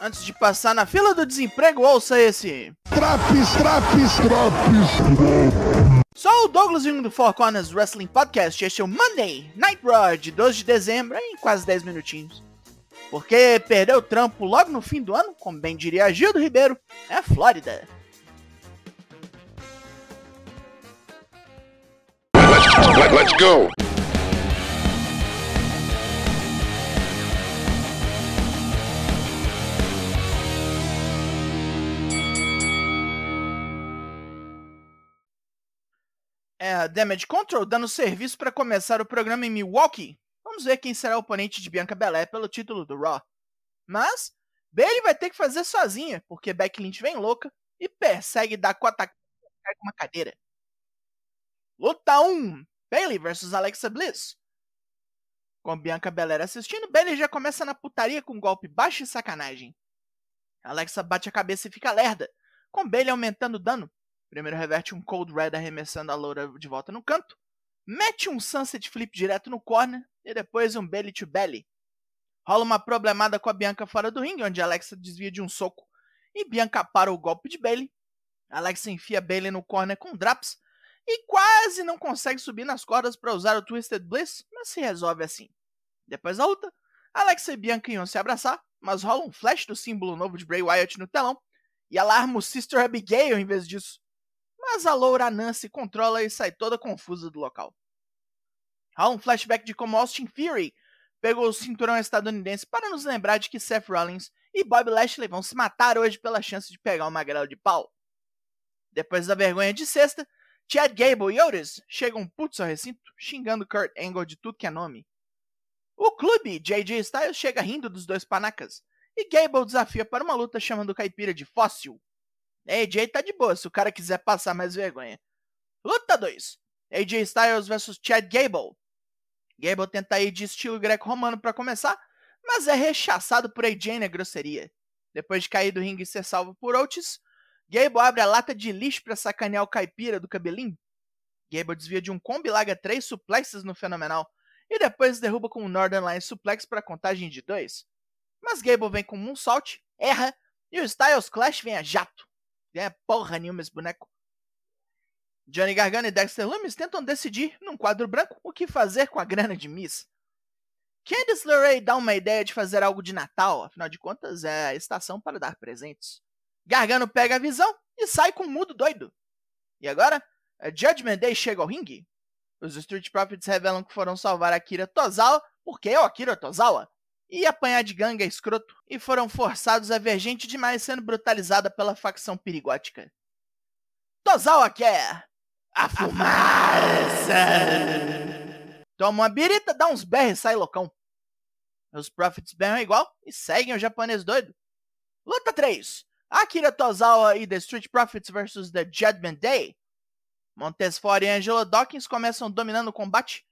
Antes de passar na fila do desemprego, ouça esse. Traps, traps, traps. Sou o Douglas Jung do Four Corners Wrestling Podcast. Este é o Monday Night Raw de 12 de dezembro, em quase 10 minutinhos. Porque perdeu o trampo logo no fim do ano, como bem diria Gildo Ribeiro, é a Flórida. Let's go. É Damage Control dando serviço para começar o programa em Milwaukee. Vamos ver quem será o oponente de Bianca Belair pelo título do Raw. Mas, Bailey vai ter que fazer sozinha, porque Becky Lynch vem louca e persegue Dakota Kai com uma cadeira. Luta 1: Bailey versus Alexa Bliss. Com Bianca Belair assistindo, Bailey já começa na putaria com um golpe baixo e sacanagem. Alexa bate a cabeça e fica lerda, com Bailey aumentando o dano. Primeiro reverte um Cold Red arremessando a loura de volta no canto. Mete um Sunset Flip direto no corner e depois um Belly to Belly. Rola uma problemada com a Bianca fora do ringue, onde Alexa desvia de um soco e Bianca para o golpe de Bailey. Alexa enfia Bailey no corner com Draps e quase não consegue subir nas cordas para usar o Twisted Bliss, mas se resolve assim. Depois da luta, Alexa e Bianca iam se abraçar, mas rola um flash do símbolo novo de Bray Wyatt no telão e ela arma o Sister Abigail em vez disso. Mas a loura Nancy controla e sai toda confusa do local. Rola um flashback de como Austin Fury pegou o cinturão estadunidense para nos lembrar de que Seth Rollins e Bob Lashley vão se matar hoje pela chance de pegar o magrelo de pau. Depois da vergonha de sexta, Chad Gable e Otis chegam putos ao recinto, xingando Kurt Angle de tudo que é nome. O clube JJ Styles chega rindo dos dois panacas, e Gable desafia para uma luta chamando o caipira de fóssil. AJ tá de boa se o cara quiser passar mais vergonha. Luta 2: AJ Styles vs Chad Gable. Gable tenta ir de estilo greco-romano para começar, mas é rechaçado por AJ na grosseria. Depois de cair do ringue e ser salvo por Otis, Gable abre a lata de lixo para sacanear o caipira do cabelinho. Gable desvia de um combi larga três suplexes no fenomenal e depois derruba com um Northern Line suplex para contagem de dois. Mas Gable vem com um salt, erra e o Styles Clash vem a jato. Ganha porra nenhuma esse boneco. Johnny Gargano e Dexter Lumis tentam decidir, num quadro branco, o que fazer com a grana de Miss. Candice LeRae dá uma ideia de fazer algo de Natal, afinal de contas é a estação para dar presentes. Gargano pega a visão e sai com um mudo doido. E agora, a Judgment Day chega ao ringue. Os Street Profits revelam que foram salvar Akira Tozawa, porque é o Akira Tozawa, e apanhar de ganga escroto, e foram forçados a ver gente demais sendo brutalizada pela facção perigótica. Tozawa quer a fumaça! Toma uma birita, dá uns berros e sai loucão. Os Profits berram igual e seguem o japonês doido. Luta 3. Akira Tozawa e The Street Profits vs The Judgment Day. Montez Ford e Angela Dawkins começam dominando o combate.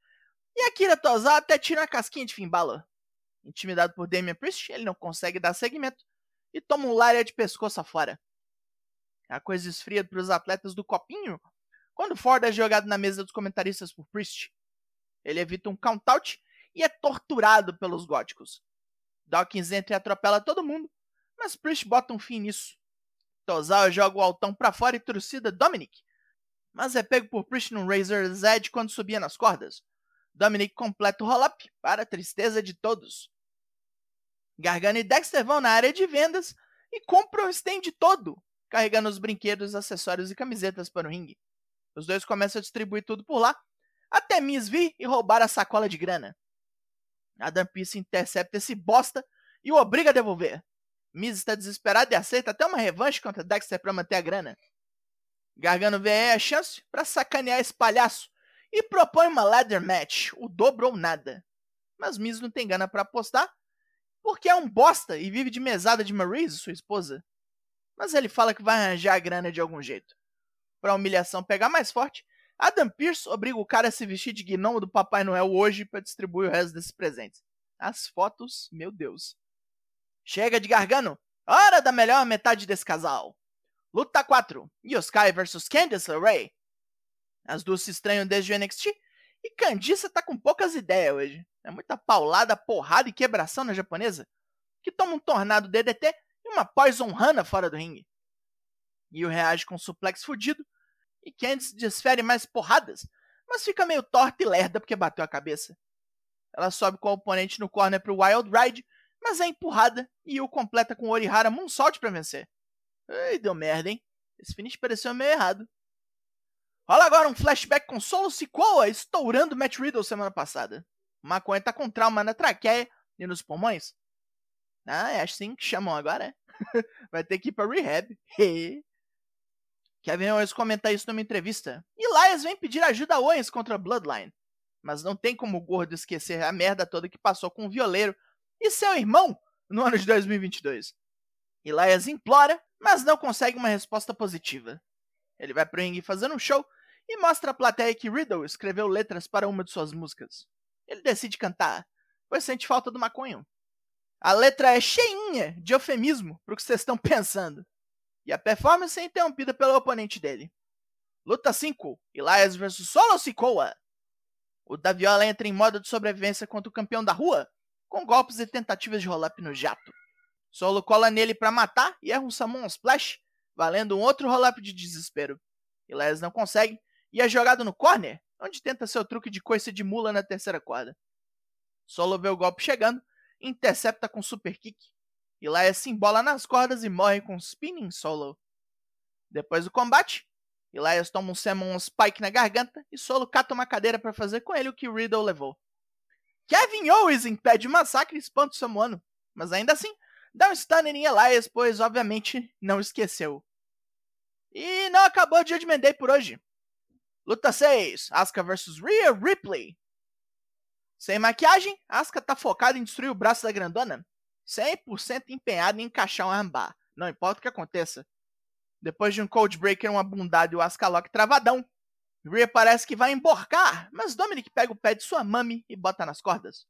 E Akira Tozawa até tira a casquinha de Finn Balor. Intimidado por Damian Priest, ele não consegue dar seguimento e toma um lária de pescoço afora. A coisa esfria para os atletas do copinho quando Ford é jogado na mesa dos comentaristas por Priest. Ele evita um count-out e é torturado pelos góticos. Dawkins entra e atropela todo mundo, mas Priest bota um fim nisso. Tozawa joga o altão para fora e trucida Dominic, mas é pego por Priest num Razor's Edge quando subia nas cordas. Dominic completa o roll-up, para a tristeza de todos. Gargano e Dexter vão na área de vendas e compram o stand todo, carregando os brinquedos, acessórios e camisetas para o ringue. Os dois começam a distribuir tudo por lá, até Miss vir e roubar a sacola de grana. Adam Pearce intercepta esse bosta e o obriga a devolver. Miz está desesperado e aceita até uma revanche contra Dexter para manter a grana. Gargano vê aí a chance para sacanear esse palhaço e propõe uma ladder match, o dobro ou nada. Mas Miz não tem gana para apostar, porque é um bosta e vive de mesada de Maryse, sua esposa. Mas ele fala que vai arranjar a grana de algum jeito. Para a humilhação pegar mais forte, Adam Pearce obriga o cara a se vestir de gnomo do Papai Noel hoje para distribuir o resto desses presentes. As fotos, meu Deus. Chega de gargano! Hora da melhor metade desse casal! Luta 4: Yoskai vs Candice LeRae. As duas se estranham desde o NXT e Candice tá com poucas ideias hoje. É muita paulada, porrada e quebração na japonesa, que toma um tornado DDT uma Poison Hana fora do ringue. Io reage com um suplex fudido e Candice desfere mais porradas, mas fica meio torta e lerda porque bateu a cabeça. Ela sobe com o oponente no corner pro Wild Ride, mas é empurrada e Io completa com o Orihara Moonsault para vencer. Ei, deu merda, hein? Esse finish pareceu meio errado. Rola agora um flashback com Solo Sikoa estourando Matt Riddle semana passada. O maconha tá com trauma na traqueia e nos pulmões. Ah, é assim que chamam agora, é? Vai ter que ir pra rehab. Kevin Owens comenta isso numa entrevista. Elias vem pedir ajuda a Owens contra a Bloodline. Mas não tem como o gordo esquecer a merda toda que passou com o violeiro e seu irmão no ano de 2022. Elias implora, mas não consegue uma resposta positiva. Ele vai pro ringue fazendo um show e mostra à plateia que Riddle escreveu letras para uma de suas músicas. Ele decide cantar, pois sente falta do maconho. A letra é cheinha de eufemismo pro que vocês estão pensando e a performance é interrompida pelo oponente dele. Luta 5: Elias vs Solo Sikoa. O Daviola entra em modo de sobrevivência contra o campeão da rua, com golpes e tentativas de roll-up no jato. Solo cola nele para matar e erra um Summon Splash, valendo um outro roll-up de desespero. Elias não consegue e é jogado no corner, onde tenta seu truque de coice de mula na terceira corda. Solo vê o golpe chegando, intercepta com super kick Elias se embola nas cordas e morre com spinning solo. Depois do combate, Elias toma um Summon Spike na garganta e Solo cata uma cadeira para fazer com ele o que Riddle levou. Kevin Owens impede o massacre e espanta o Samoano, mas ainda assim dá um stun em Elias, pois obviamente não esqueceu. E não acabou o Judgment Day por hoje. Luta 6, Asuka vs Rhea Ripley. Sem maquiagem, Asuka tá focada em destruir o braço da grandona 100% empenhado em encaixar um armbar. Não importa o que aconteça. Depois de um Cold Breaker, uma bundada e o Ascalock travadão, Rhea parece que vai emborcar, mas Dominic pega o pé de sua mami e bota nas cordas.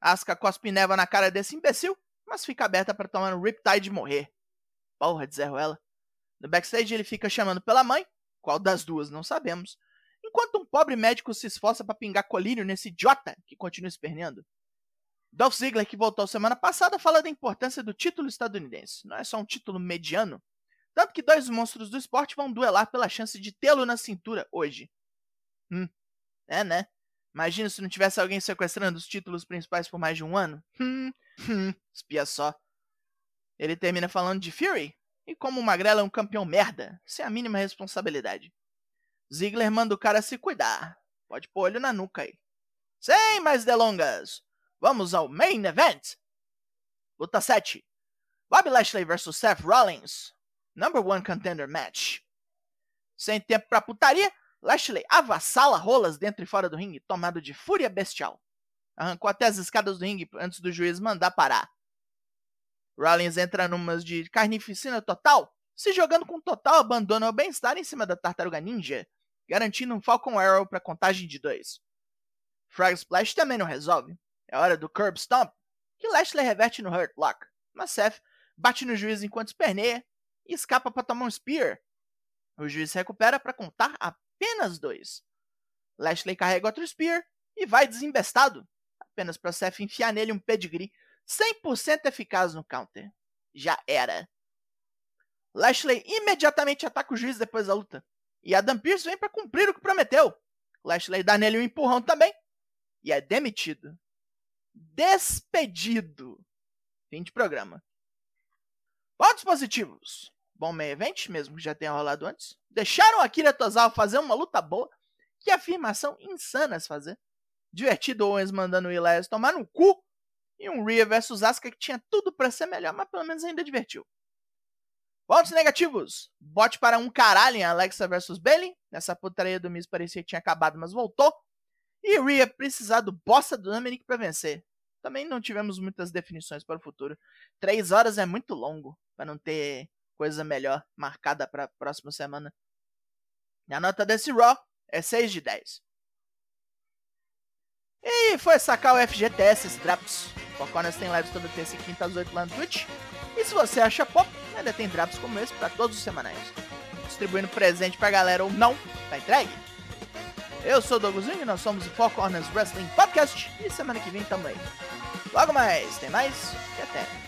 Asuka cospe neva na cara desse imbecil, mas fica aberta para tomar um Riptide e morrer. Porra, deserro ela. No backstage ele fica chamando pela mãe, qual das duas não sabemos, enquanto um pobre médico se esforça para pingar colírio nesse idiota que continua esperneando. Dolph Ziggler, que voltou semana passada, fala da importância do título estadunidense. Não é só um título mediano. Tanto que dois monstros do esporte vão duelar pela chance de tê-lo na cintura hoje. Hum, é né? Imagina se não tivesse alguém sequestrando os títulos principais por mais de um ano. Hum, hum, espia só. Ele termina falando de Fury e como o Magrela é um campeão merda, sem a mínima responsabilidade. Ziggler manda o cara se cuidar. Pode pôr olho na nuca aí. Sem mais delongas, Vamos ao main event. Luta 7. Bobby Lashley vs Seth Rollins. Number one contender match. Sem tempo pra putaria, Lashley avassala rolas dentro e fora do ringue, tomado de fúria bestial. Arrancou até as escadas do ringue antes do juiz mandar parar. Rollins entra numas de carnificina total, se jogando com total abandono ao bem-estar em cima da tartaruga ninja, garantindo um Falcon Arrow para contagem de dois. Frog Splash também não resolve. É hora do Curb Stomp, que Lashley reverte no Hurt Lock, mas Seth bate no juiz enquanto esperneia e escapa para tomar um Spear. O juiz recupera para contar apenas dois. Lashley carrega outro Spear e vai desembestado, apenas para Seth enfiar nele um pedigree 100% eficaz no counter. Já era. Lashley imediatamente ataca o juiz depois da luta. E Adam Pearce vem para cumprir o que prometeu. Lashley dá nele um empurrão também e é demitido despedido. Fim de programa. Pontos positivos. Bom meio event, mesmo que já tenha rolado antes. Deixaram Akira Tozawa fazer uma luta boa. Que afirmação insana se fazer. Divertido Owens mandando o Elias tomar no cu. E um Rhea versus Asuka que tinha tudo para ser melhor, mas pelo menos ainda divertiu. Pontos negativos. Bote para um caralho em Alexa versus Bailey. Nessa putaria do Miz parecia que tinha acabado, mas voltou. E Rhea precisar do bosta do Dominic para vencer também não tivemos muitas definições para o futuro. Três horas é muito longo para não ter coisa melhor marcada para a próxima semana. E a nota desse Raw é 6 de 10. E foi sacar o FGTS, Drops. Foconas tem lives toda terça e quinta às 8 lá no Twitch. E se você acha pop, ainda tem Drops como esse para todos os semanais. Distribuindo presente pra galera ou não, tá entregue? Eu sou o Douglasinho, nós somos o Four Corners Wrestling Podcast e semana que vem também. Logo mais, tem mais e até.